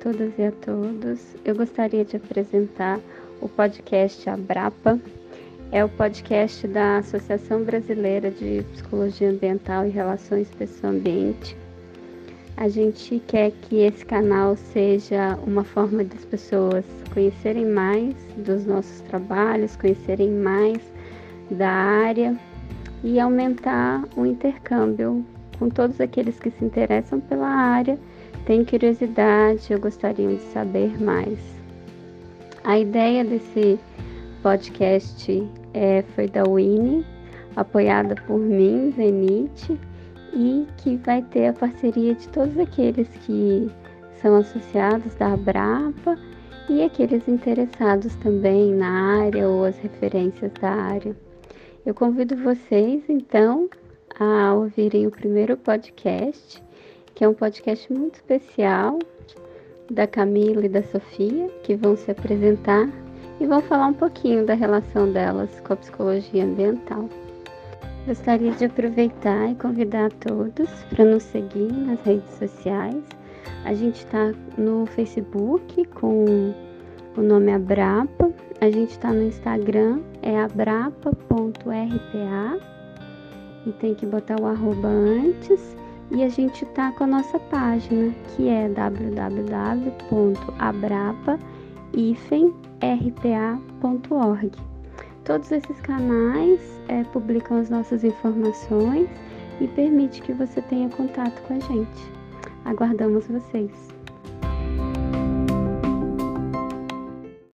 todas e a todos. Eu gostaria de apresentar o podcast Abrapa. É o podcast da Associação Brasileira de Psicologia Ambiental e Relações Pessoa-Ambiente. A gente quer que esse canal seja uma forma das pessoas conhecerem mais dos nossos trabalhos, conhecerem mais da área e aumentar o intercâmbio com todos aqueles que se interessam pela área tem curiosidade ou gostariam de saber mais. A ideia desse podcast é, foi da Winnie, apoiada por mim, Zenite, e que vai ter a parceria de todos aqueles que são associados da Abrapa e aqueles interessados também na área ou as referências da área. Eu convido vocês, então, a ouvirem o primeiro podcast que é um podcast muito especial da Camila e da Sofia, que vão se apresentar e vão falar um pouquinho da relação delas com a psicologia ambiental. Gostaria de aproveitar e convidar a todos para nos seguir nas redes sociais. A gente está no Facebook com o nome Abrapa. A gente está no Instagram, é abrapa.rpa. E tem que botar o arroba antes. E a gente está com a nossa página, que é www.abrapa-rpa.org. Todos esses canais é, publicam as nossas informações e permite que você tenha contato com a gente. Aguardamos vocês!